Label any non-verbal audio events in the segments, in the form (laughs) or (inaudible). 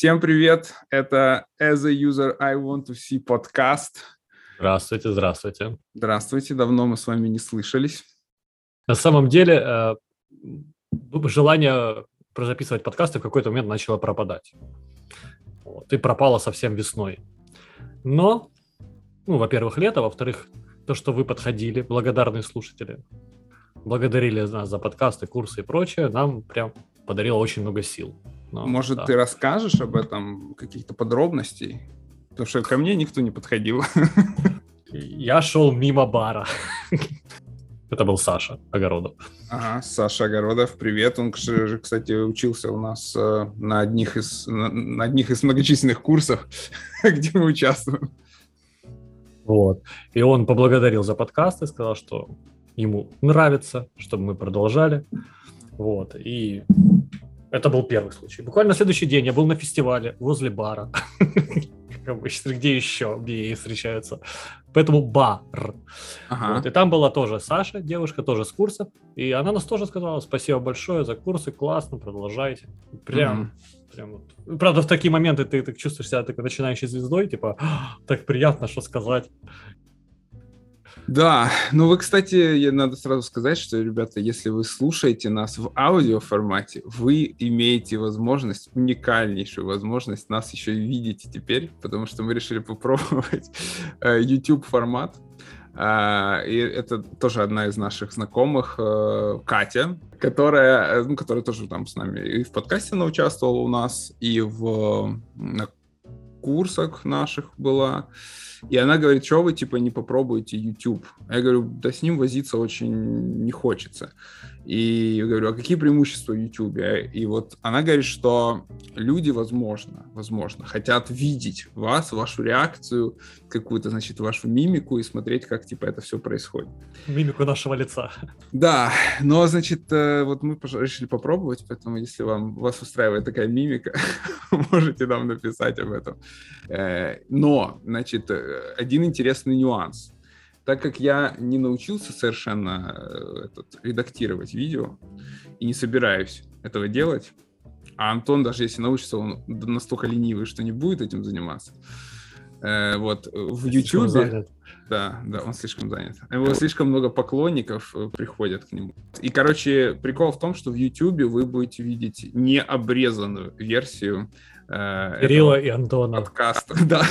Всем привет! Это As a User I Want to See подкаст. Здравствуйте, здравствуйте. Здравствуйте, давно мы с вами не слышались. На самом деле, э, желание записывать подкасты в какой-то момент начало пропадать. Вот, и пропало совсем весной. Но, ну, во-первых, лето, во-вторых, то, что вы подходили, благодарные слушатели, благодарили нас за подкасты, курсы и прочее, нам прям подарило очень много сил. Но, Может, да. ты расскажешь об этом, каких-то подробностей? Потому что ко мне никто не подходил. Я шел мимо бара. Это был Саша Огородов. Ага, Саша Огородов, привет. Он, кстати, учился у нас э, на одних из, на, на одних из многочисленных курсов, (laughs) где мы участвуем. Вот. И он поблагодарил за подкаст и сказал, что ему нравится, чтобы мы продолжали. Вот. И это был первый случай. Буквально на следующий день я был на фестивале возле бара. Как (laughs) обычно, где еще BA встречаются. Поэтому бар. Ага. Вот, и там была тоже Саша, девушка, тоже с курса. И она нас тоже сказала, спасибо большое за курсы, классно, продолжайте. Прям, прям вот. Правда, в такие моменты ты, ты чувствуешь себя такой начинающей звездой, типа, так приятно, что сказать. Да, ну вы, кстати, надо сразу сказать, что, ребята, если вы слушаете нас в аудиоформате, вы имеете возможность, уникальнейшую возможность нас еще и видеть теперь, потому что мы решили попробовать (laughs) э, YouTube формат. Uh, и это тоже одна из наших знакомых, uh, Катя, которая, ну, которая тоже там с нами и в подкасте она участвовала у нас, и в на курсах наших была. И она говорит, что вы, типа, не попробуете YouTube? Я говорю, да с ним возиться очень не хочется. И я говорю, а какие преимущества в YouTube? И вот она говорит, что люди, возможно, возможно, хотят видеть вас, вашу реакцию, какую-то, значит, вашу мимику и смотреть, как, типа, это все происходит. Мимику нашего лица. Да, но, значит, э, вот мы решили попробовать, поэтому если вам, вас устраивает такая мимика, (laughs) можете нам написать об этом. Э, но, значит, э, один интересный нюанс – так как я не научился совершенно э, этот, редактировать видео и не собираюсь этого делать, а Антон, даже если научится, он настолько ленивый, что не будет этим заниматься. Э, вот в YouTube... Да, да, он слишком занят. Его слишком много поклонников э, приходят к нему. И, короче, прикол в том, что в YouTube вы будете видеть необрезанную версию Э, Кирилла и Антона. Подкаста, (laughs) да,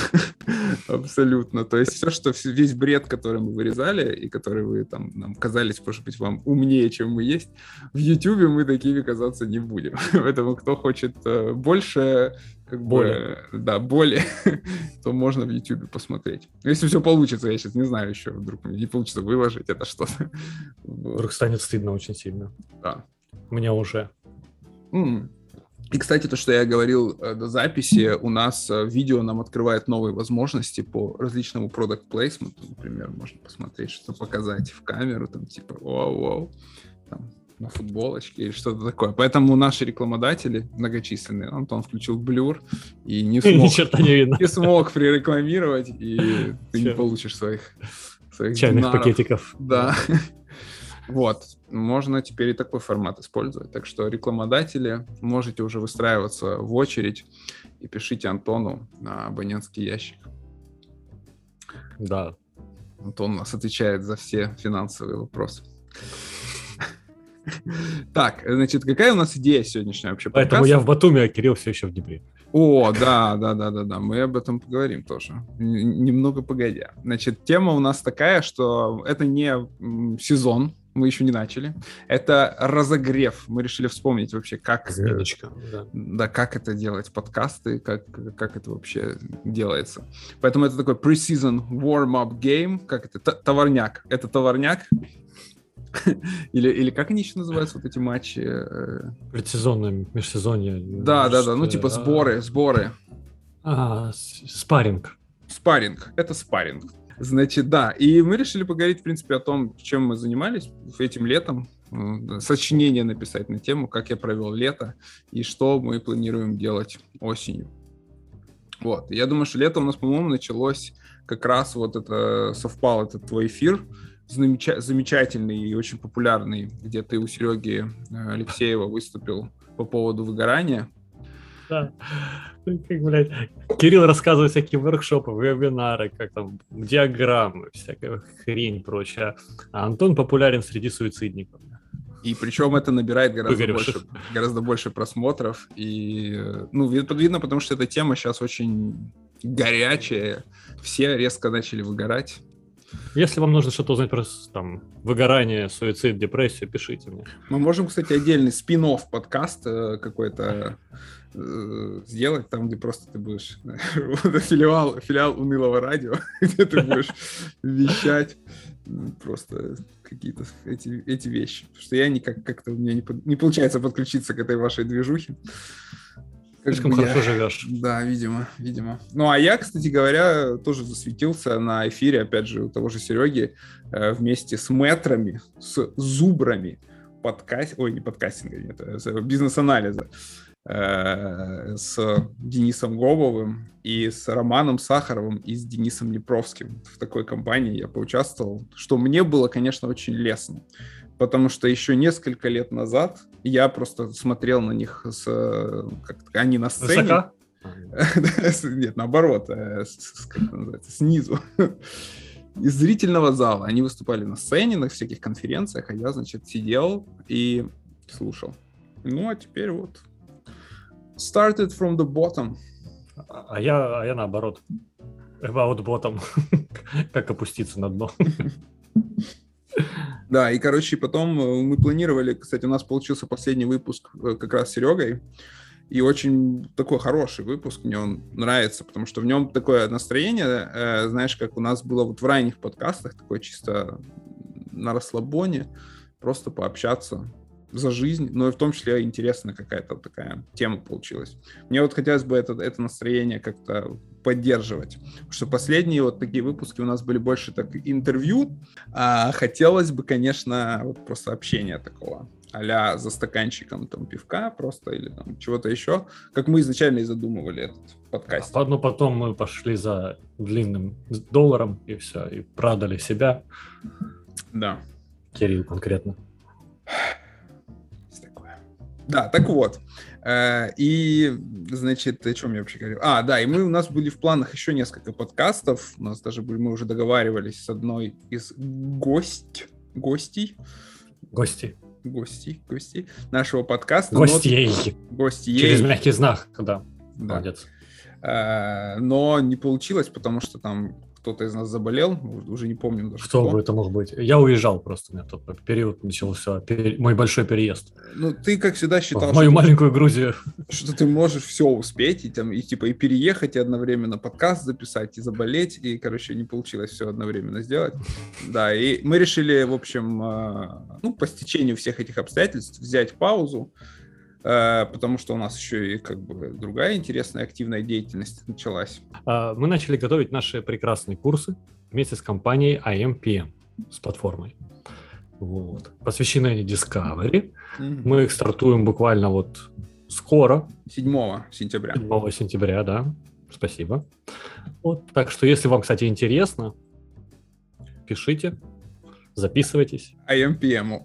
абсолютно. То есть все, что весь бред, который мы вырезали, и который вы там нам казались, может быть, вам умнее, чем мы есть, в YouTube мы такими казаться не будем. (laughs) Поэтому кто хочет э, больше как боли. бы, да, боли, (laughs) то можно в YouTube посмотреть. Если все получится, я сейчас не знаю еще, вдруг не получится выложить это что-то. Вдруг станет стыдно очень сильно. Да. Мне уже. Mm. И, кстати, то, что я говорил э, до записи, у нас э, видео нам открывает новые возможности по различному product placement. Например, можно посмотреть, что показать в камеру, там типа вау-вау, там, на футболочке или что-то такое. Поэтому наши рекламодатели многочисленные, Антон включил блюр и не (laughs) смог, не, видно. не смог прирекламировать, и ты не получишь своих, своих чайных динаров. пакетиков. Да. (laughs) Вот, можно теперь и такой формат использовать. Так что рекламодатели, можете уже выстраиваться в очередь и пишите Антону на абонентский ящик. Да. Антон у нас отвечает за все финансовые вопросы. Так, значит, какая у нас идея сегодняшняя вообще? Поэтому я в Батуме, а Кирилл все еще в Днепре. О, да, да, да, да, да, мы об этом поговорим тоже. Немного погодя. Значит, тема у нас такая, что это не сезон, мы еще не начали. Это разогрев. Мы решили вспомнить вообще, как, Разминочка, да. да, как это делать, подкасты, как, как это вообще делается. Поэтому это такой pre-season warm-up game, как это, товарняк. Это товарняк, (laughs) или, или как они еще называются, вот эти матчи? Э? Предсезонное, межсезонье. Да, да, да, ну типа сборы, сборы. А, спарринг. Спарринг, это спарринг. Значит, да, и мы решили поговорить, в принципе, о том, чем мы занимались этим летом, сочинение написать на тему, как я провел лето и что мы планируем делать осенью. Вот, я думаю, что лето у нас, по-моему, началось как раз вот это совпал этот твой эфир, замеча- замечательный и очень популярный, где ты у Сереги э, Алексеева выступил по поводу выгорания. Да. Как, блядь, Кирилл рассказывает всякие воркшопы, вебинары, как там, диаграммы, всякая хрень прочая. А Антон популярен среди суицидников. И причем это набирает гораздо больше, гораздо больше просмотров. И, ну, видно, потому что эта тема сейчас очень горячая. Все резко начали выгорать. Если вам нужно что-то узнать про там, выгорание, суицид, депрессию, пишите мне. Мы можем, кстати, отдельный спин подкаст э, какой-то сделать, там, где просто ты будешь (laughs) филиал, филиал унылого радио, (laughs) где ты будешь вещать просто какие-то эти, эти вещи. Потому что я никак как-то у меня не, не получается подключиться к этой вашей движухе. Слишком хорошо я... живешь. Да, видимо, видимо. Ну, а я, кстати говоря, тоже засветился на эфире, опять же, у того же Сереги, э, вместе с метрами, с зубрами подкаст... Ой, не подкастинга, нет, а бизнес-анализа э, с Денисом Гобовым и с Романом Сахаровым и с Денисом Непровским. В такой компании я поучаствовал, что мне было, конечно, очень лестно потому что еще несколько лет назад я просто смотрел на них с, как они на сцене. (laughs) Нет, наоборот, э, как называется, снизу. (laughs) Из зрительного зала. Они выступали на сцене, на всяких конференциях, а я, значит, сидел и слушал. Ну, а теперь вот started from the bottom. А я, а я наоборот. About bottom. (laughs) как опуститься на дно. (laughs) Да, и, короче, потом э, мы планировали, кстати, у нас получился последний выпуск э, как раз с Серегой, и очень такой хороший выпуск, мне он нравится, потому что в нем такое настроение, э, знаешь, как у нас было вот в ранних подкастах, такое чисто на расслабоне, просто пообщаться за жизнь, но и в том числе интересная какая-то такая тема получилась. Мне вот хотелось бы это, это настроение как-то поддерживать. Потому что последние вот такие выпуски у нас были больше так интервью, а хотелось бы, конечно, вот просто общения такого а за стаканчиком там пивка просто или там чего-то еще, как мы изначально и задумывали этот подкаст. А, ну, потом мы пошли за длинным долларом и все, и продали себя. Да. Кирилл конкретно. Да, так вот. Э, и, значит, о чем я вообще говорил? А, да, и мы, у нас были в планах еще несколько подкастов. У нас даже были, мы уже договаривались с одной из гость, гостей. Гости. Гостей, гостей нашего подкаста. Гостей. Но... Гостей. Через мягкий знак, да. да. Молодец. Э, но не получилось, потому что там кто-то из нас заболел, уже не помню даже. Кто, кто. бы это мог быть? Я уезжал просто, у меня тот период начался, пер... мой большой переезд. Ну, ты, как всегда, считал... В мою что маленькую Грузию. Что ты можешь все успеть, и, там, и типа и переехать, и одновременно подкаст записать, и заболеть, и, короче, не получилось все одновременно сделать. Да, и мы решили, в общем, а, ну, по стечению всех этих обстоятельств взять паузу, Э, потому что у нас еще и как бы другая интересная активная деятельность началась. А, мы начали готовить наши прекрасные курсы вместе с компанией IMPM, с платформой. Вот. Посвящены они Discovery. Mm-hmm. Мы их стартуем буквально вот скоро. 7 сентября. 7 сентября, да. Спасибо. Вот. Так что, если вам, кстати, интересно, пишите, записывайтесь. IMPM.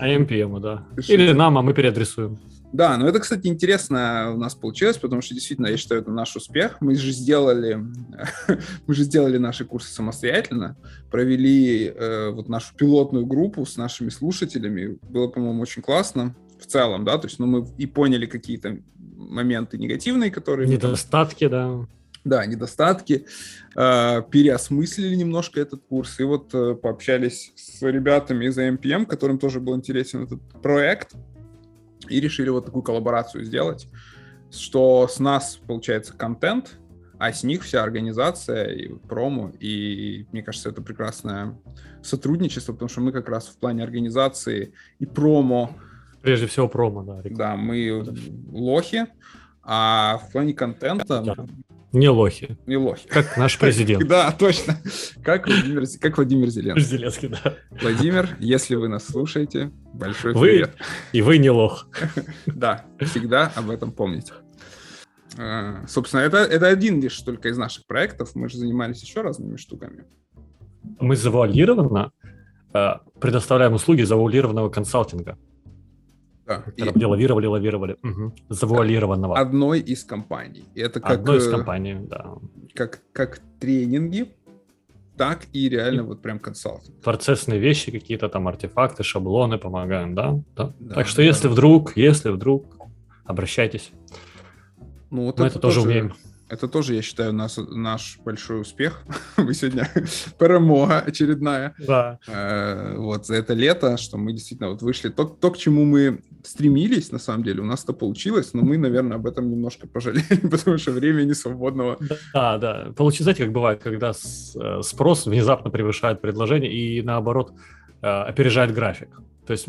IMPM, да. Пишите. Или нам, а мы переадресуем. Да, ну это, кстати, интересно у нас получилось, потому что действительно, я считаю, это наш успех. Мы же сделали, (laughs) мы же сделали наши курсы самостоятельно, провели э, вот нашу пилотную группу с нашими слушателями. Было, по-моему, очень классно в целом, да, то есть, ну, мы и поняли какие-то моменты негативные, которые... Недостатки, да. Да, недостатки, э, переосмыслили немножко этот курс, и вот э, пообщались с ребятами из AMPM, которым тоже был интересен этот проект, и решили вот такую коллаборацию сделать, что с нас получается контент, а с них вся организация и промо. И мне кажется, это прекрасное сотрудничество, потому что мы как раз в плане организации и промо... Прежде всего промо, да. Да, мы лохи, а в плане контента... Да. Не лохи. Не лохи. Как наш президент. (laughs) Да, точно. Как Владимир, как Владимир Зеленский. Зеленский, да. Владимир, если вы нас слушаете, большой привет. И вы не лох. (laughs) Да, всегда об этом помните. А, собственно, это, это один лишь только из наших проектов. Мы же занимались еще разными штуками. Мы завуалированно э, предоставляем услуги завуалированного консалтинга. Да. И... Лавировали, лавировали. Угу. Завуалированного. Одной из компаний. И это как, Одной из компаний, да. Как, как тренинги, так и реально вот прям консалтинг. Процессные вещи, какие-то там артефакты, шаблоны помогаем, да? да? да так что да. если вдруг, если вдруг, обращайтесь. Ну, вот Мы это, это тоже умеем. Это тоже, я считаю, нас, наш большой успех. (laughs) Мы сегодня (laughs) перемога очередная. Да. Э, вот за это лето, что мы действительно вот вышли. То, то, к чему мы стремились, на самом деле, у нас это получилось, но мы, наверное, об этом немножко пожалели, (laughs) потому что времени свободного. Да, да. Получится, знаете, как бывает, когда э, спрос внезапно превышает предложение и, наоборот, опережает график. То есть,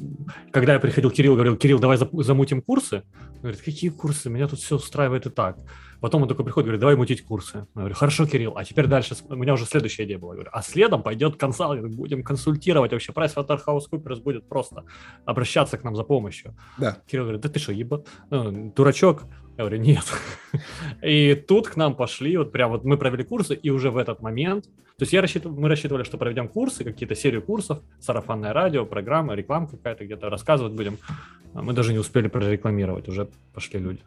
когда я приходил, Кирилл говорил, Кирилл, давай замутим курсы. Он говорит, какие курсы? Меня тут все устраивает и так. Потом он такой приходит, говорит, давай мутить курсы. Я говорю, хорошо, Кирилл, а теперь дальше, у меня уже следующая идея была. Я говорю, а следом пойдет консалтинг, будем консультировать вообще. PricewaterhouseCoopers будет просто обращаться к нам за помощью. Да. Кирилл говорит, да ты что, еба... Ну, дурачок? Я говорю, нет. (laughs) И тут к нам пошли, вот прям вот мы провели курсы, и уже в этот момент, то есть я рассчитывал, мы рассчитывали, что проведем курсы, какие-то серию курсов, сарафанное радио, программа, реклама какая-то, где-то рассказывать будем. А мы даже не успели прорекламировать, уже пошли люди.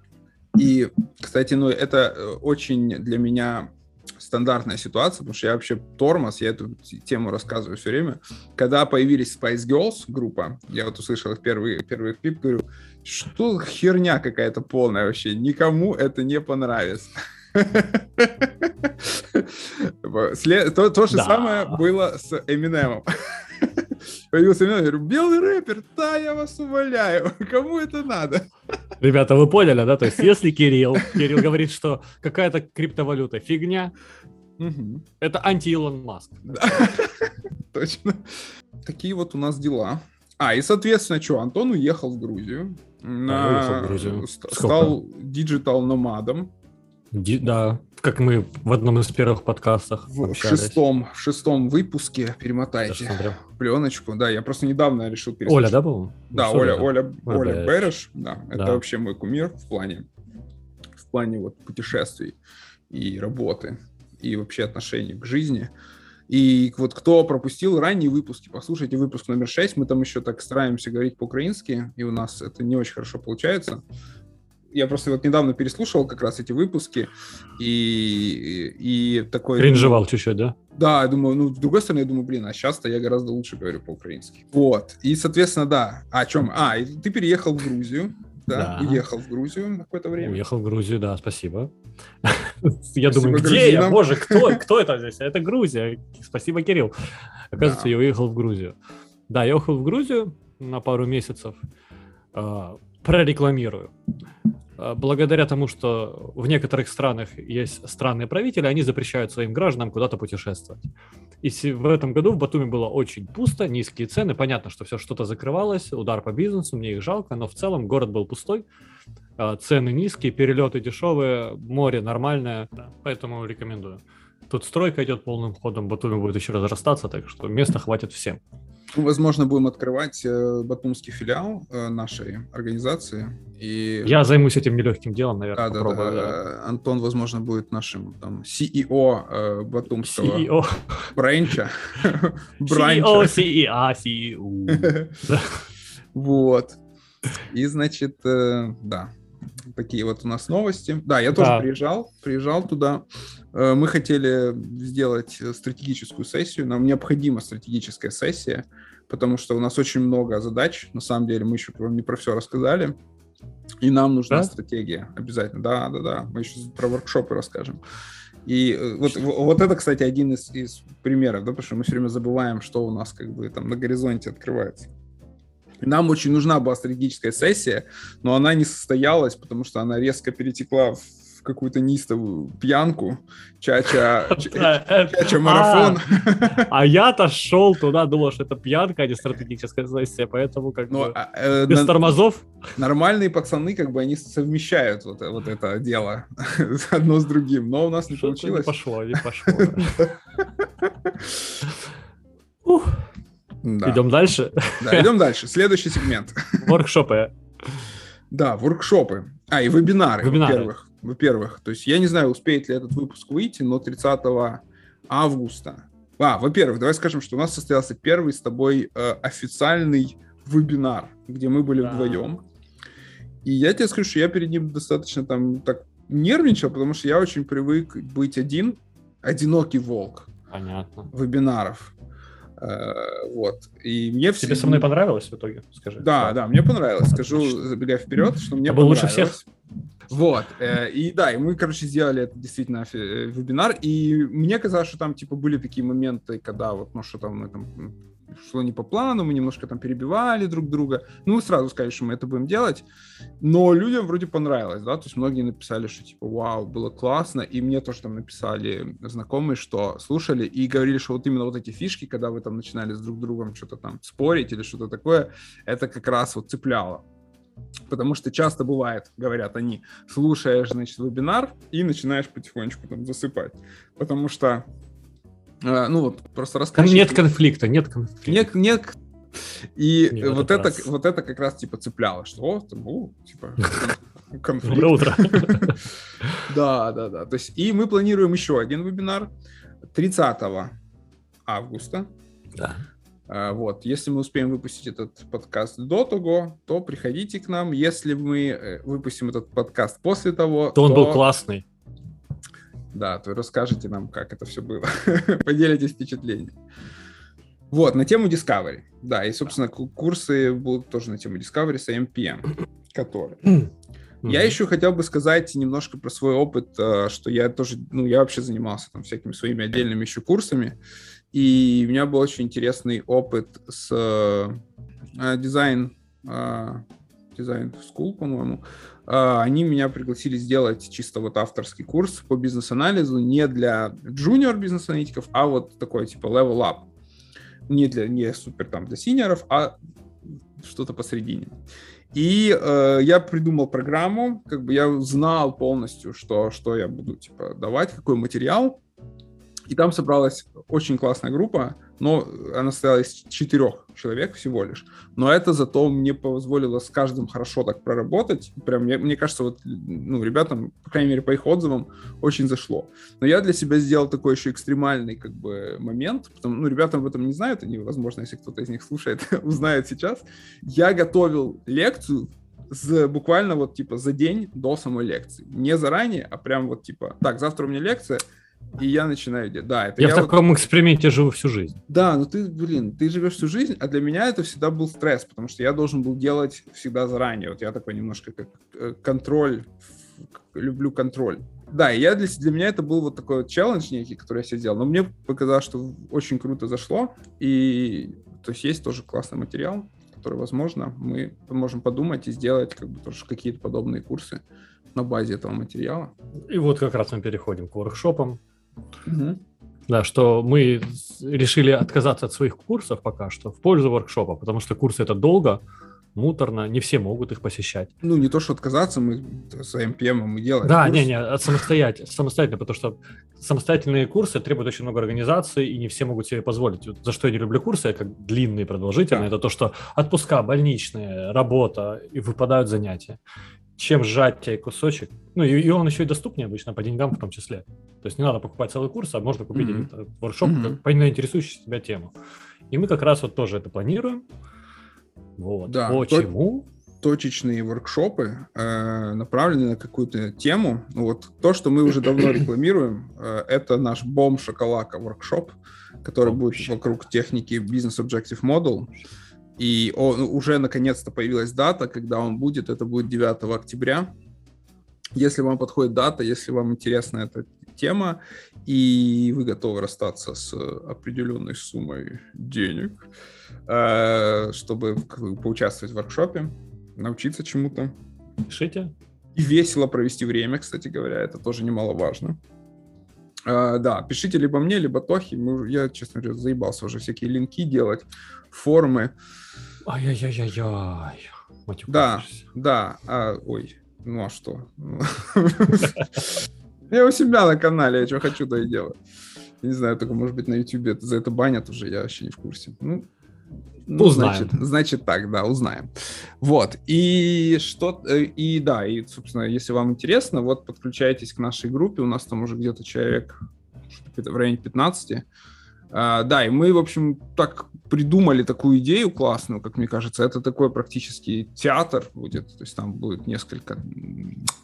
И, кстати, ну это э, очень для меня стандартная ситуация, потому что я вообще тормоз, я эту тему рассказываю все время. Когда появились Spice Girls группа, я вот услышал их первый, первый клип, говорю, что херня какая-то полная вообще, никому это не понравится. (laughs) То, то же да. самое было с Эминемом. (laughs) Появился Эминем, я говорю, белый рэпер, да, я вас умоляю, (laughs) кому это надо? (laughs) Ребята, вы поняли, да? То есть, если Кирилл, Кирилл говорит, что какая-то криптовалюта фигня, угу. это анти-Илон Маск. Точно. Такие вот у нас дела. А, и, соответственно, что, Антон уехал в Грузию. На... Уехал в Грузию. Стал digital nomad ом. Да, как мы в одном из первых подкастов в, шестом, в шестом выпуске перемотайте пленочку. Да, я просто недавно решил пересмотреть. Оля, да, был? Да, Оля, Оля, Оля, Оля Береш, да, да, это вообще мой кумир в плане, в плане вот путешествий и работы и вообще отношений к жизни. И вот кто пропустил ранние выпуски, послушайте выпуск номер 6, мы там еще так стараемся говорить по-украински, и у нас это не очень хорошо получается я просто вот недавно переслушивал как раз эти выпуски, и, и, такой... Кринжевал чуть-чуть, да? Да, я думаю, ну, с другой стороны, я думаю, блин, а сейчас-то я гораздо лучше говорю по-украински. Вот, и, соответственно, да, о чем? А, и ты переехал в Грузию, да, да. уехал в Грузию на какое-то время. Уехал в Грузию, да, спасибо. (laughs) Я думаю, где я? Боже, кто, кто это здесь? Это Грузия. Спасибо, Кирилл. Оказывается, я уехал в Грузию. Да, я уехал в Грузию на пару месяцев. А, прорекламирую. А, благодаря тому, что в некоторых странах есть странные правители, они запрещают своим гражданам куда-то путешествовать. И в этом году в Батуми было очень пусто, низкие цены. Понятно, что все что-то закрывалось, удар по бизнесу, мне их жалко, но в целом город был пустой, а, цены низкие, перелеты дешевые, море нормальное, поэтому рекомендую. Тут стройка идет полным ходом, Батуми будет еще разрастаться, так что места хватит всем. Возможно, будем открывать э, батумский филиал э, нашей организации. И... Я займусь этим нелегким делом, наверное. Да, да, да. да. Антон, возможно, будет нашим там, CEO э, батумского CEO. бренча. CEO, CEO, CEO. Вот. И, значит, э, да, такие вот у нас новости. Да, я тоже приезжал, приезжал туда. Э, мы хотели сделать стратегическую сессию. Нам необходима стратегическая сессия, потому что у нас очень много задач. На самом деле, мы еще вам не про все рассказали. И нам нужна да? стратегия обязательно. Да, да, да. Мы еще про воркшопы расскажем. И э, вот, вот это, кстати, один из, из примеров, да, потому что мы все время забываем, что у нас как бы там на горизонте открывается. Нам очень нужна была стратегическая сессия, но она не состоялась, потому что она резко перетекла в какую-то нистовую пьянку, чача, (laughs) чача марафон. А, (laughs) а я-то шел туда, думал, что это пьянка, а не стратегическая сессия, поэтому как бы а, э, без тормозов. Нормальные пацаны, как бы они совмещают вот это дело (laughs) одно с другим, но у нас не получилось. Не пошло, не пошло. Да. Идем дальше. Да, идем дальше. Следующий сегмент. Воркшопы. Да, воркшопы. А, и вебинары, вебинары. во-первых. Во-первых, то есть я не знаю, успеет ли этот выпуск выйти, но 30 августа. А, во-первых, давай скажем, что у нас состоялся первый с тобой э, официальный вебинар, где мы были да. вдвоем. И я тебе скажу, что я перед ним достаточно там так нервничал, потому что я очень привык быть один, одинокий волк. Понятно. Вебинаров. Э, вот. И мне Тебе со мной понравилось в итоге? Скажи. Да, да, мне понравилось. Скажу, забегая вперед, что мне а был лучше всех? Вот, э, и да, и мы, короче, сделали это действительно э, вебинар, и мне казалось, что там, типа, были такие моменты, когда вот, ну, что там мы там шло не по плану, мы немножко там перебивали друг друга. Ну, сразу сказали, что мы это будем делать. Но людям вроде понравилось, да, то есть многие написали, что типа, вау, было классно, и мне тоже там написали знакомые, что слушали и говорили, что вот именно вот эти фишки, когда вы там начинали с друг другом что-то там спорить или что-то такое, это как раз вот цепляло. Потому что часто бывает, говорят они, слушаешь, значит, вебинар и начинаешь потихонечку там засыпать. Потому что а, ну вот просто рассказчик... Нет конфликта, нет конфликта. Нет, нет. И нет, вот, это, раз. вот это как раз типа цепляло, что о, там, о, типа (laughs) конфликт. Доброе утро. (laughs) Да, да, да. То есть, и мы планируем еще один вебинар 30 августа. Да. А, вот, если мы успеем выпустить этот подкаст до того, то приходите к нам. Если мы э, выпустим этот подкаст после того, то, то... он был классный. Да, то расскажете нам, как это все было. (laughs) Поделитесь впечатлениями. Вот, на тему Discovery. Да, и, собственно, курсы будут тоже на тему Discovery с MPM, который. Mm-hmm. Я еще хотел бы сказать немножко про свой опыт, э, что я тоже, ну, я вообще занимался там всякими своими отдельными еще курсами, и у меня был очень интересный опыт с э, дизайн, э, design school, по-моему, они меня пригласили сделать чисто вот авторский курс по бизнес-анализу не для junior бизнес-аналитиков, а вот такой типа level up. Не для не супер там для сеньоров, а что-то посередине. И э, я придумал программу, как бы я знал полностью, что, что я буду типа давать, какой материал. И там собралась очень классная группа, но она состояла из четырех человек всего лишь. Но это зато мне позволило с каждым хорошо так проработать. Прям, мне, мне кажется, вот, ну, ребятам, по крайней мере, по их отзывам, очень зашло. Но я для себя сделал такой еще экстремальный, как бы, момент. Потому, ну, ребята об этом не знают, они, возможно, если кто-то из них слушает, (laughs) узнают сейчас. Я готовил лекцию с, буквально вот, типа, за день до самой лекции. Не заранее, а прям вот, типа, так, завтра у меня лекция, и я начинаю делать. Да, это я, я в таком вот... эксперименте живу всю жизнь. Да, но ты, блин, ты живешь всю жизнь, а для меня это всегда был стресс, потому что я должен был делать всегда заранее. Вот я такой немножко как э, контроль, люблю контроль. Да, и я для, для меня это был вот такой вот челлендж некий, который я себе сделал. Но мне показалось, что очень круто зашло. И то есть есть тоже классный материал, который, возможно, мы можем подумать и сделать как бы тоже какие-то подобные курсы на базе этого материала. И вот как раз мы переходим к воркшопам. Угу. Да, что мы решили отказаться от своих курсов пока что в пользу воркшопа, потому что курсы это долго, муторно, не все могут их посещать. Ну, не то, что отказаться, мы с MPM мы делаем. Да, курс. не, не, самостоятельно, самостоятельно, потому что самостоятельные курсы требуют очень много организации, и не все могут себе позволить. Вот за что я не люблю курсы, как длинные, продолжительные, да. это то, что отпуска, больничные, работа, и выпадают занятия чем сжать тебе кусочек. Ну, и, и он еще и доступнее обычно, по деньгам в том числе. То есть не надо покупать целый курс, а можно купить mm-hmm. воркшоп mm-hmm. по интересующей тебя тему. И мы как раз вот тоже это планируем. Вот. Да, Почему? точечные воркшопы, э, направленные на какую-то тему. Вот то, что мы уже давно рекламируем, э, это наш бом шоколака воркшоп, который будет вокруг техники Business Objective Model. И он, уже наконец-то появилась дата, когда он будет. Это будет 9 октября. Если вам подходит дата, если вам интересна эта тема, и вы готовы расстаться с определенной суммой денег, э, чтобы поучаствовать в воркшопе, научиться чему-то. Пишите. И весело провести время, кстати говоря, это тоже немаловажно. Uh, да, пишите либо мне, либо Тохи. Мы, я, честно говоря, заебался уже всякие линки делать, формы. Ай-яй-яй-яй. Да, да. А, ой, ну а что? (laughs) Я у себя на канале, я что хочу, то и делаю. Не знаю, только, может быть, на YouTube за это банят уже, я вообще не в курсе. Ну, ну, узнаем. Значит, значит так, да, узнаем. Вот, и что, э, и да, и, собственно, если вам интересно, вот подключайтесь к нашей группе, у нас там уже где-то человек в районе 15. А, да, и мы, в общем, так придумали такую идею классную, как мне кажется. Это такой практически театр будет. То есть там будет несколько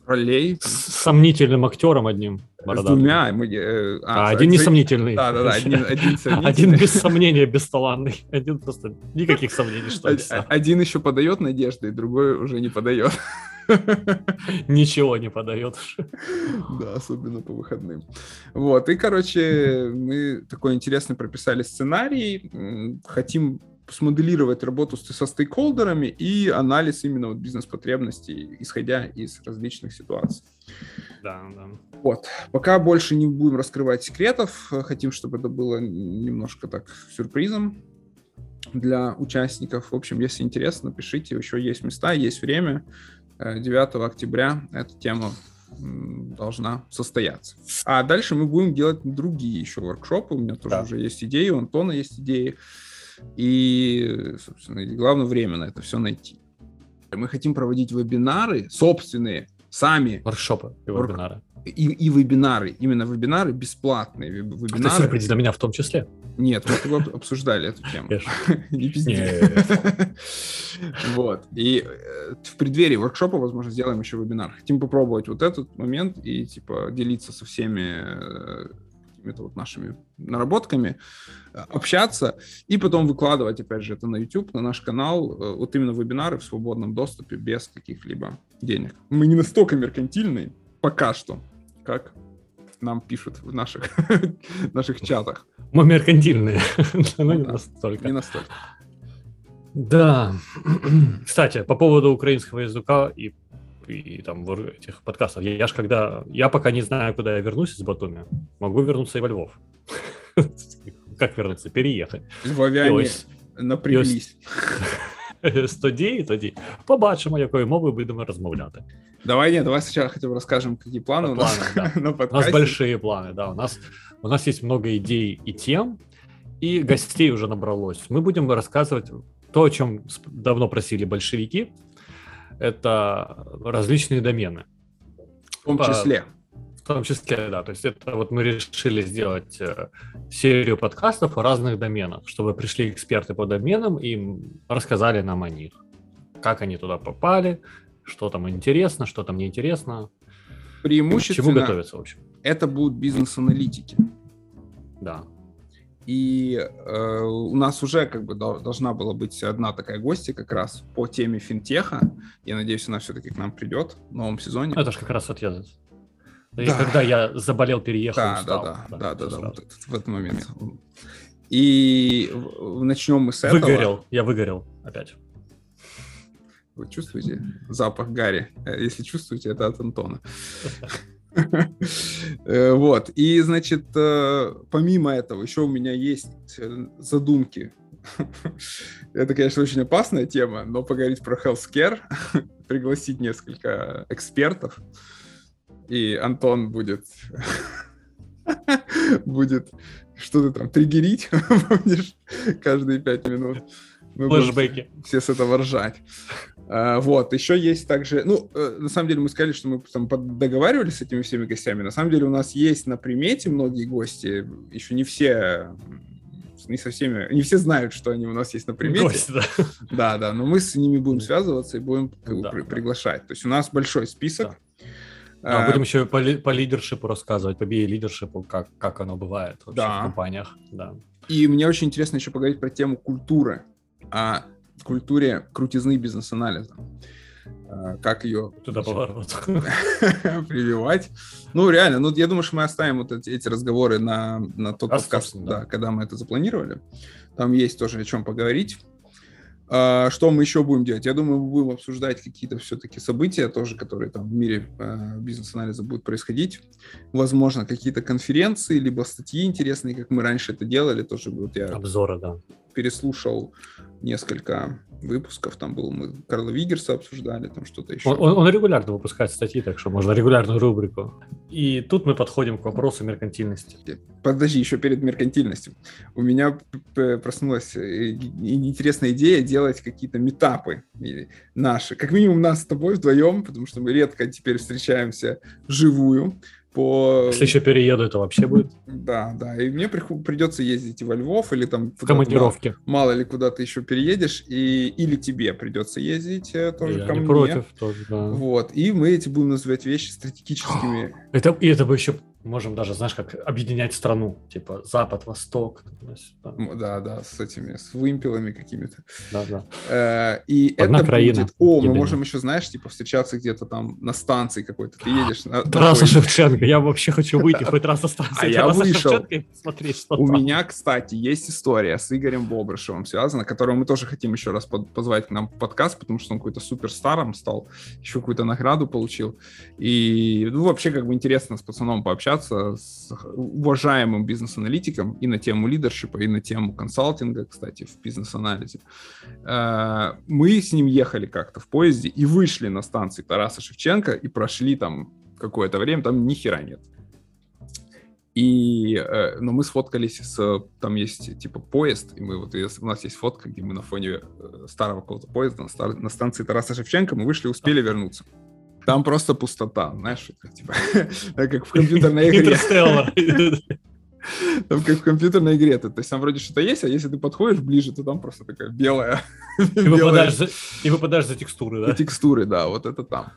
ролей. С сомнительным актером одним. Бородатым. С двумя. Мы, э, а, а, один несомнительный. Да, да, да. Один, (laughs) один, один без сомнения бесталанный. (laughs) Один просто никаких сомнений, что Один еще подает надежды, другой уже не подает. (laughs) Ничего не подает. Да, особенно по выходным. Вот, и, короче, мы такой интересный прописали сценарий, хотим смоделировать работу со стейкхолдерами и анализ именно вот бизнес-потребностей, исходя из различных ситуаций. Да, да. Вот. Пока больше не будем раскрывать секретов. Хотим, чтобы это было немножко так сюрпризом для участников. В общем, если интересно, пишите. Еще есть места, есть время. 9 октября эта тема должна состояться. А дальше мы будем делать другие еще воркшопы. У меня тоже да. уже есть идеи, у Антона есть идеи. И, собственно, главное время на это все найти. Мы хотим проводить вебинары собственные, сами. Воркшопы и вебинары и, и вебинары, именно вебинары бесплатные. Вебинары. Это сюрприз для меня в том числе. Нет, мы обсуждали эту тему. (laughs) Не пизди. (laughs) Вот. И э, в преддверии воркшопа, возможно, сделаем еще вебинар. Хотим попробовать вот этот момент и, типа, делиться со всеми э, какими-то вот нашими наработками, э, общаться и потом выкладывать, опять же, это на YouTube, на наш канал, вот именно вебинары в свободном доступе без каких-либо денег. Мы не настолько меркантильные, пока что как нам пишут в наших, (laughs) наших чатах. Мы меркантильные, (laughs) но не настолько. Не настолько. Да. (clears throat) Кстати, по поводу украинского языка и, и там этих подкастов. Я, я ж когда... Я пока не знаю, куда я вернусь из Батуми. Могу вернуться и во Львов. (laughs) Как вернуться? Переехать. Львовяне напряглись. (laughs) тоді, тоді побачимо, якою мовою будемо розмовляти. Давай, нет, давай сначала хотя бы расскажем, какие планы, у нас (laughs) да. на подкасте. У нас большие планы, да. У нас, у нас есть много идей и тем, и гостей уже набралось. Мы будем рассказывать то, о чем давно просили большевики. Это различные домены. В том числе. В том числе, да. То есть это вот мы решили сделать э, серию подкастов о разных доменах, чтобы пришли эксперты по доменам и рассказали нам о них. Как они туда попали, что там интересно, что там неинтересно. Преимущественно... К чему готовиться, в общем. Это будут бизнес-аналитики. Да. И э, у нас уже как бы должна была быть одна такая гостья как раз по теме финтеха. Я надеюсь, она все-таки к нам придет в новом сезоне. Это же как раз отъезд. Да. когда я заболел, переехал, да, устал. Да, да, да, да, да, вот этот, в этот момент. И начнем мы с этого. Выгорел, я выгорел опять. Вы чувствуете запах Гарри? Э, если чувствуете, это от Антона. (laughs) (laughs) Э, вот. И, значит, э, помимо этого, еще у меня есть задумки. (laughs) Это, конечно, очень опасная тема, но поговорить про healthcare, (laughs) пригласить несколько экспертов, и Антон будет будет что-то там триггерить, помнишь, каждые пять минут. Мы Флэшбэки. все с этого ржать. А, вот, еще есть также, ну, э, на самом деле мы сказали, что мы там договаривались с этими всеми гостями. На самом деле у нас есть на примете многие гости, еще не все не со всеми, не все знают, что они у нас есть на примете. Гости, да. да, да, но мы с ними будем связываться и будем да, при, да. приглашать. То есть у нас большой список. Да. А, будем еще по, по лидершипу рассказывать, по BA-лидершипу, как, как оно бывает вообще да. в компаниях. Да. И мне очень интересно еще поговорить про тему культуры, о культуре крутизны бизнес-анализа. А, как ее туда поворот (laughs) прививать. Ну, реально, ну, я думаю, что мы оставим вот эти, эти разговоры на, на тот а, подкаст, да. да, когда мы это запланировали. Там есть тоже о чем поговорить. А, что мы еще будем делать? Я думаю, мы будем обсуждать какие-то все-таки события тоже, которые там в мире э, бизнес-анализа будут происходить. Возможно, какие-то конференции, либо статьи интересные, как мы раньше это делали. Тоже вот я Обзоры, да. Переслушал несколько выпусков. Там был, мы Карла Вигерса обсуждали, там что-то еще. Он, он регулярно выпускает статьи, так что можно регулярную рубрику. И тут мы подходим к вопросу меркантильности. Подожди, еще перед меркантильностью. У меня проснулась э, интересная идея делать какие-то метапы наши. Как минимум нас с тобой вдвоем, потому что мы редко теперь встречаемся вживую по... Если еще перееду, это вообще будет? Да, да. И мне придется ездить во Львов или там... В командировке. Мало, мало ли куда ты еще переедешь, и... или тебе придется ездить э, тоже Я ко не мне. против тоже, да. Вот. И мы эти будем называть вещи стратегическими. (gasps) Это, и это бы еще можем даже, знаешь, как объединять страну, типа Запад, Восток. М, Да, да, с этими, с вымпелами какими-то. Да, да. Э, И Одна это краина. будет... О, мы можем еще, знаешь, типа встречаться где-то там на станции какой-то. Ты едешь на... на Трасса. Шевченко. Я вообще хочу выйти хоть раз остаться. (laughs) А я вышел. У меня, кстати, есть история с Игорем Бобрышевым связана, которую мы тоже хотим еще раз позвать к нам в подкаст, потому что он какой-то суперстаром стал, еще какую-то награду получил. И, ну, вообще, как бы интересно с пацаном пообщаться, с уважаемым бизнес-аналитиком и на тему лидершипа, и на тему консалтинга, кстати, в бизнес-анализе. Э, Мы с ним ехали как-то в поезде и вышли на станции Тараса Шевченко и прошли там какое-то время, там ни хера нет. И, э, но мы сфоткались с, там есть типа поезд, и мы вот, у нас есть фотка, где мы на фоне э, старого какого-то поезда на станции Тараса Шевченко, мы вышли, успели вернуться. Там просто пустота, знаешь, это типа, (laughs) как в компьютерной игре. Интерстеллар. (laughs) (laughs) Там как в компьютерной игре. То есть там вроде что-то есть, а если ты подходишь ближе, то там просто такая белая, (laughs) И выпадаешь за- и выпадаешь за текстуры, и да? текстуры, да, вот это там.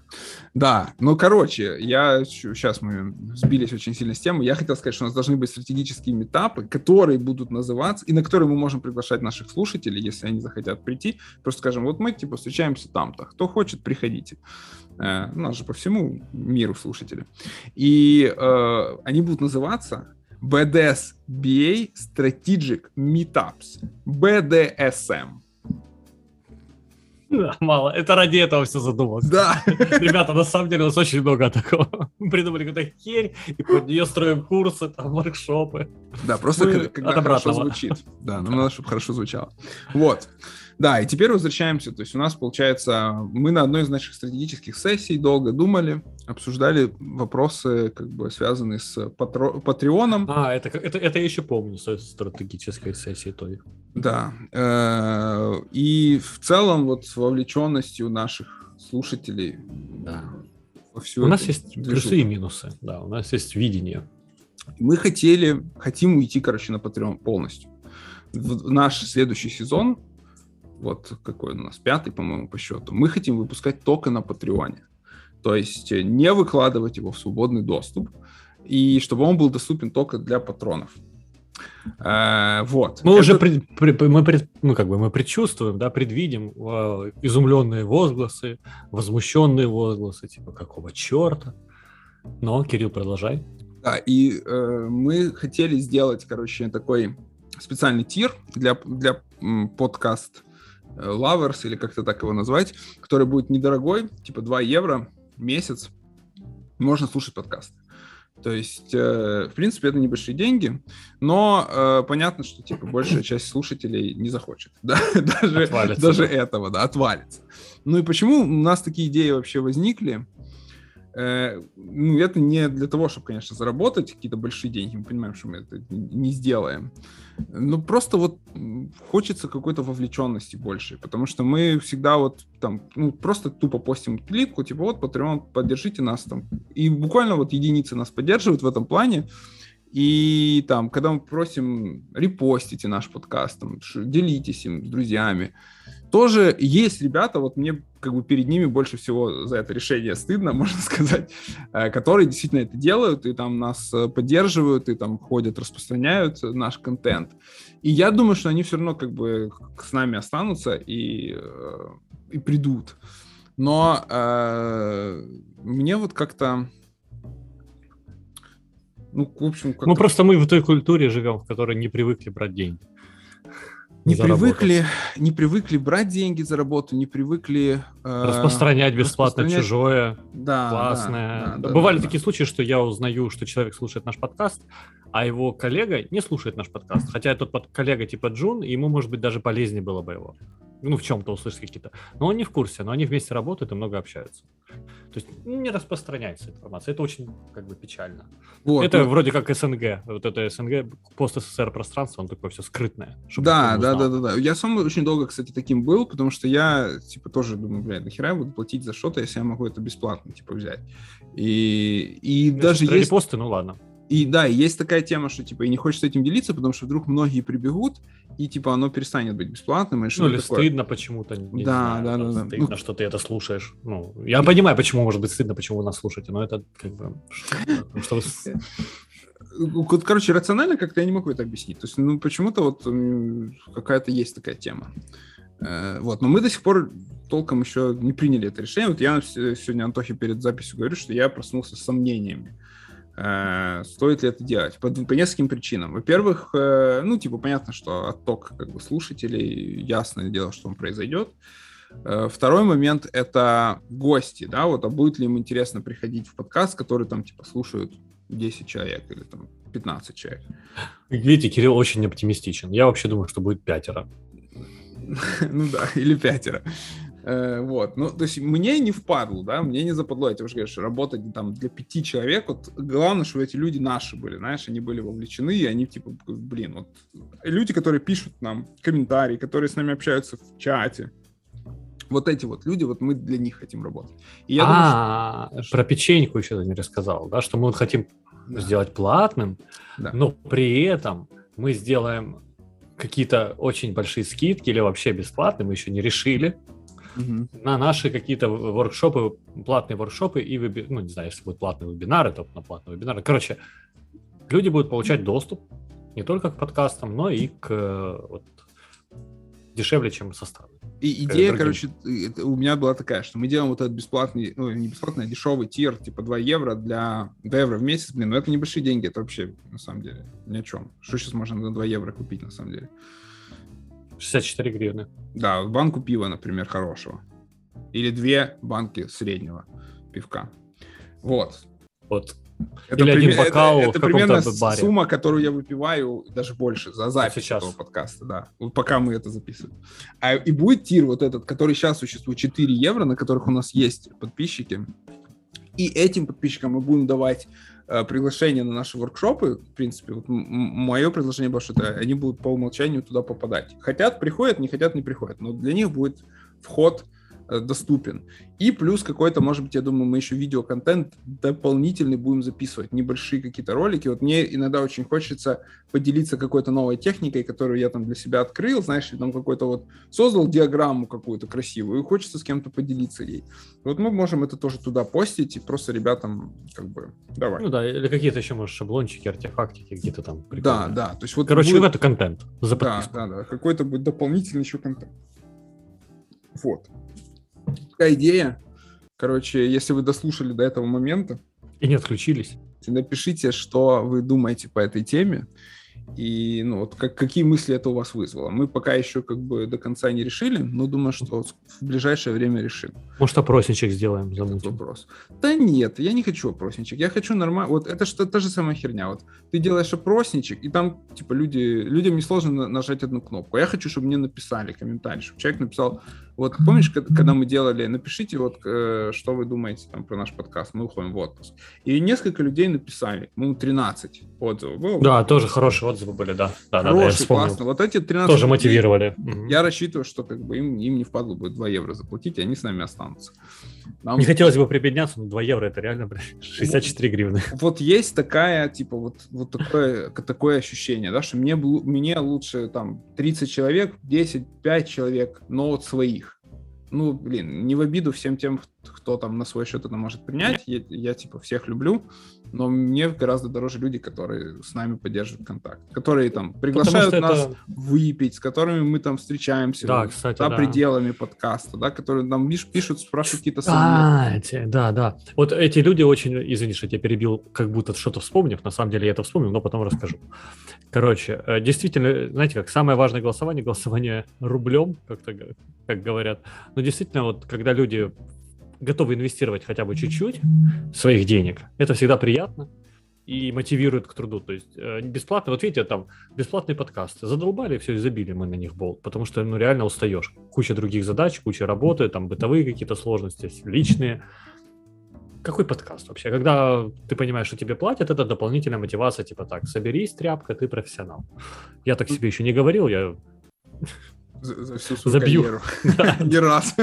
Да, ну, короче, я сейчас мы сбились очень сильно с темы. Я хотел сказать, что у нас должны быть стратегические метапы, которые будут называться, и на которые мы можем приглашать наших слушателей, если они захотят прийти. Просто скажем, вот мы, типа, встречаемся там-то. Кто хочет, приходите. Э, У нас же по всему миру слушатели. И э, они будут называться BDSBA Strategic Meetups. BDSM. Да, Мало. Это ради этого все задумалось. Да. (laughs) Ребята, на самом деле у нас очень много такого. Мы (laughs) придумали какую-то херь, и под нее строим курсы, там, воркшопы. Да, просто Мы когда, когда хорошо звучит. Да, нам надо, чтобы хорошо звучало. Вот. Да, и теперь возвращаемся. То есть у нас, получается, мы на одной из наших стратегических сессий долго думали, обсуждали вопросы, как бы связанные с патро- Патреоном. А, это, это, это я еще помню с стратегической сессии той. Да. Э, И в целом вот с вовлеченностью наших слушателей Да. всю У нас есть движуху. плюсы и минусы. Да, у нас есть видение. Мы хотели, хотим уйти, короче, на Patreon полностью. В наш следующий сезон, вот какой у нас, пятый, по-моему, по счету, мы хотим выпускать только на Патреоне. То есть э, не выкладывать его в свободный доступ, и чтобы он был доступен только для патронов. Э, вот. Мы уже Это- пред- при- мы, пред- ну, как бы мы предчувствуем, да, предвидим э, изумленные возгласы, возмущенные возгласы, типа какого черта. Но, Кирилл, продолжай. Да, и э, мы хотели сделать, короче, такой специальный тир для, для подкаст э, Lovers, или как-то так его назвать, который будет недорогой, типа 2 евро в месяц. Можно слушать подкасты. То есть, э, в принципе, это небольшие деньги, но э, понятно, что типа большая часть слушателей не захочет. (laughs) Да? Даже, Отвалится, даже да. этого, да, отвалится. Ну и почему у нас такие идеи вообще возникли? Э, ну, это не для того, чтобы, конечно, заработать какие-то большие деньги. Мы понимаем, что мы это не сделаем. Ну, просто вот хочется какой-то вовлеченности больше, потому что мы всегда вот там, ну, просто тупо постим клипку, типа, вот, Patreon, поддержите нас там. И буквально вот единицы нас поддерживают в этом плане. И там, когда мы просим, репостите наш подкаст, там, делитесь им с друзьями. Тоже есть ребята, вот мне как бы перед ними больше всего за это решение стыдно, (laughs) можно сказать, э, которые действительно это делают, и там нас э, поддерживают, и там ходят, распространяют наш контент. И я думаю, что они все равно как бы с нами останутся и, э, и придут. Но э, мне вот как-то... Ну, в общем, как Ну, просто мы в той культуре живем, в которой не привыкли брать деньги. Не привыкли, не привыкли брать деньги за работу, не привыкли э, Распространять бесплатно распространять- чужое, да, классное. да, да, Бывали да, такие случаи, что я узнаю, что человек слушает наш подкаст, а его коллега не слушает наш подкаст. Хотя тот под- коллега типа Джун, и ему, может быть, даже полезнее было бы его. Ну, в чем-то услышать какие-то. Но он не в курсе, но они вместе работают и много общаются. То есть не распространяется информация. Это очень как бы печально. Вот, это ну... вроде как СНГ. Вот это СНГ, пост СССР пространство, он такое все скрытное. Да, да, да, да, да. Я сам очень долго, кстати, таким был, потому что я, типа, тоже думаю, блядь, нахера я буду платить за что-то, если я могу это бесплатно, типа, взять. И, и ну, даже есть... посты, ну ладно. И да, есть такая тема, что типа и не хочется этим делиться, потому что вдруг многие прибегут, и типа оно перестанет быть бесплатным. И ну или такое. стыдно почему-то. Не да, знаю, да, да, да. Стыдно, ну, что ты это слушаешь. Ну, я понимаю, почему может быть стыдно, почему вы нас слушаете, но это как бы... Что, что Короче, рационально как-то я не могу это объяснить. То есть, ну, почему-то вот какая-то есть такая тема. Э, вот, но мы до сих пор толком еще не приняли это решение. Вот я сегодня Антохе перед записью говорю, что я проснулся с сомнениями Э, стоит ли это делать? По, по нескольким причинам. Во-первых, э, ну, типа, понятно, что отток как бы слушателей, ясное дело, что он произойдет. Э, второй момент — это гости, да, вот, а будет ли им интересно приходить в подкаст, который там, типа, слушают 10 человек или там 15 человек. Видите, Кирилл очень оптимистичен. Я вообще думаю, что будет пятеро. (laughs) Ну да, или пятеро. Э, вот, ну, то есть мне не впадло, да, мне не западло, я тебе уже говорю, что работать там для пяти человек, вот главное, чтобы эти люди наши были, знаешь, они были вовлечены, и они типа, блин, вот люди, которые пишут нам комментарии, которые с нами общаются в чате, вот эти вот люди, вот мы для них хотим работать. И я а, думаю, что... про печеньку еще не рассказал, да, что мы вот хотим да. сделать платным, да. но при этом мы сделаем какие-то очень большие скидки или вообще бесплатные, мы еще не решили угу. на наши какие-то воркшопы, платные воркшопы и, веби... ну, не знаю, если будут платные вебинары, то на платные вебинары. Короче, люди будут получать доступ не только к подкастам, но и к вот, дешевле, чем со стороны. И идея, короче, у меня была такая, что мы делаем вот этот бесплатный, ну, не бесплатный, а дешевый тир, типа 2 евро для 2 евро в месяц, блин, ну это небольшие деньги, это вообще, на самом деле, ни о чем. Что сейчас можно на 2 евро купить, на самом деле? 64 гривны. Да, банку пива, например, хорошего. Или две банки среднего пивка. Вот. Вот. Это Или один бокал это, это примерно баре. сумма, которую я выпиваю, даже больше, за запись сейчас. этого подкаста, да. Вот пока мы это записываем. А, и будет тир вот этот, который сейчас существует, 4 евро, на которых у нас есть подписчики. И этим подписчикам мы будем давать приглашение на наши воркшопы, в принципе, вот мое предложение было, что это они будут по умолчанию туда попадать. Хотят, приходят, не хотят, не приходят. Но для них будет вход Э, доступен. И плюс какой-то, может быть, я думаю, мы еще видеоконтент дополнительный будем записывать, небольшие какие-то ролики. Вот мне иногда очень хочется поделиться какой-то новой техникой, которую я там для себя открыл, знаешь, там какой-то вот создал диаграмму какую-то красивую, и хочется с кем-то поделиться ей. Вот мы можем это тоже туда постить, и просто ребятам как бы давай. Ну да, или какие-то еще, может, шаблончики, артефактики где-то там. Прикольные. Да, да. То есть вот Короче, будет... это контент за подписку. Да, да, да. Какой-то будет дополнительный еще контент. Вот такая идея. Короче, если вы дослушали до этого момента... И не отключились. Напишите, что вы думаете по этой теме. И ну, вот как, какие мысли это у вас вызвало? Мы пока еще как бы до конца не решили, но думаю, что в ближайшее время решим. Может, опросничек сделаем? Замутим. вопрос. Да нет, я не хочу опросничек. Я хочу нормально... Вот это что та же самая херня. Вот ты делаешь опросничек, и там, типа, люди... людям несложно нажать одну кнопку. А я хочу, чтобы мне написали комментарий, чтобы человек написал вот помнишь, когда мы делали, напишите вот, э, что вы думаете там про наш подкаст, мы уходим в отпуск. И несколько людей написали, ну, 13 отзывов было. Да, тоже хорошие отзывы были, да. да Хорошие, да, классно. Вот эти 13 Тоже людей, мотивировали. Я рассчитываю, что как бы им, им не впадло будет 2 евро заплатить, и они с нами останутся. Нам... Не хотелось бы приподняться, но 2 евро это реально, 64 (laughs) гривны. Вот есть такая, типа, вот, вот такое, такое ощущение, да, что мне, мне лучше там 30 человек, 10, 5 человек, но от своих ну, блин, не в обиду всем тем, кто там на свой счет это может принять. Я, я типа всех люблю, но мне гораздо дороже люди, которые с нами поддерживают контакт, которые там приглашают нас это... выпить, с которыми мы там встречаемся да, кстати, за да. пределами подкаста, да, которые нам пишут, спрашивают какие-то советы. Да, да. Вот эти люди очень, извини, что я тебя перебил, как будто что-то вспомнив, на самом деле я это вспомнил, но потом расскажу. Короче, э, действительно, знаете, как самое важное голосование, голосование рублем, как-то как говорят. Но действительно, вот когда люди готовы инвестировать хотя бы чуть-чуть своих денег, это всегда приятно. и мотивирует к труду. То есть э, бесплатно, вот видите, там бесплатные подкасты. Задолбали, все, и забили мы на них болт, потому что ну реально устаешь. Куча других задач, куча работы, там бытовые какие-то сложности, личные. Какой подкаст вообще? Когда ты понимаешь, что тебе платят, это дополнительная мотивация, типа так, соберись, тряпка, ты профессионал. Я так себе еще не говорил, я За, за всю свою Забью. карьеру. (laughs) Да. Не раз.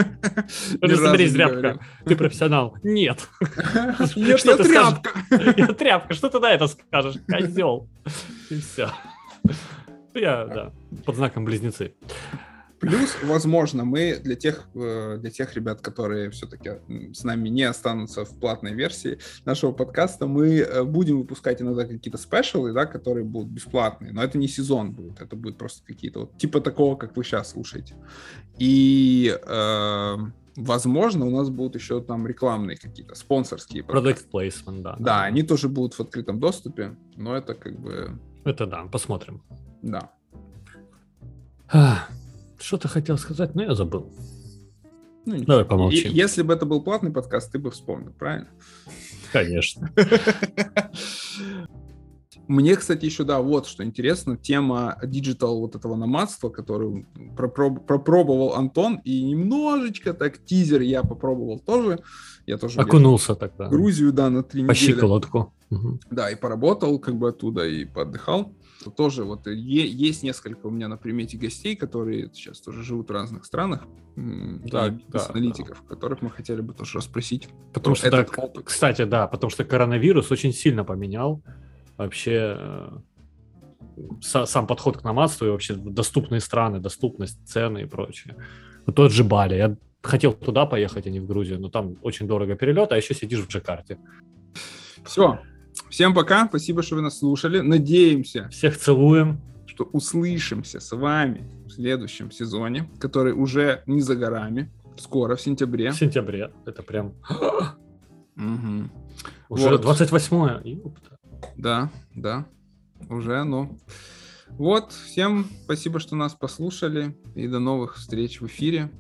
Соберись, не тряпка, ты профессионал. Нет. (laughs) Нет, Что я тряпка. Я тряпка, что ты на это скажешь? Козел. И все. Я, да, под знаком близнецы. Плюс, возможно, мы для тех, э, для тех ребят, которые все-таки с нами не останутся в платной версии нашего подкаста, мы э, будем выпускать иногда какие-то спешалы, да, которые будут бесплатные, но это не сезон будет, это будет просто какие-то вот типа такого, как вы сейчас слушаете. И э, возможно, у нас будут еще там рекламные какие-то, спонсорские подкасты. Product placement, да. Да, они тоже будут в открытом доступе, но это как бы, Это да, посмотрим. да. Что ты хотел сказать, но я забыл. Ну, ничего. Давай помолчим. И- если бы это был платный подкаст, ты бы вспомнил, правильно? Конечно. (laughs) Мне, кстати, еще, да, вот что интересно, тема digital вот этого номадства, которую пропроб- пропробовал Антон, и немножечко так тизер я попробовал тоже. Я тоже Окунулся тогда. в Грузию, да, на три По недели. щиколотку. Мгм. Да, и поработал как бы оттуда, и поотдыхал. Тоже вот е- есть несколько у меня на примете гостей, которые сейчас тоже живут в разных странах, м, Да, и да, которых мы хотели бы тоже расспросить. Потому что, этот да, опыт. кстати, да, потому что коронавирус очень сильно поменял вообще э, са- сам подход к номадству и вообще доступные страны, доступность, цены и прочее. Вот тот же Бали. Я хотел туда поехать, а не в Грузию, но там очень дорого перелет, а еще сидишь в Джакарте. Все. Всем пока. Спасибо, что вы нас слушали. Надеемся, Всех целуем. что услышимся с вами в следующем сезоне, который уже не за горами. Скоро, в сентябре. В сентябре. Это прям (gasps) Мгм. уже Вот. 28 Ёпта. Да, да. Уже оно. Вот. Всем спасибо, что нас послушали. И до новых встреч в эфире.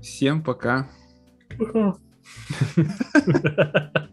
Всем пока. Пока. (laughs)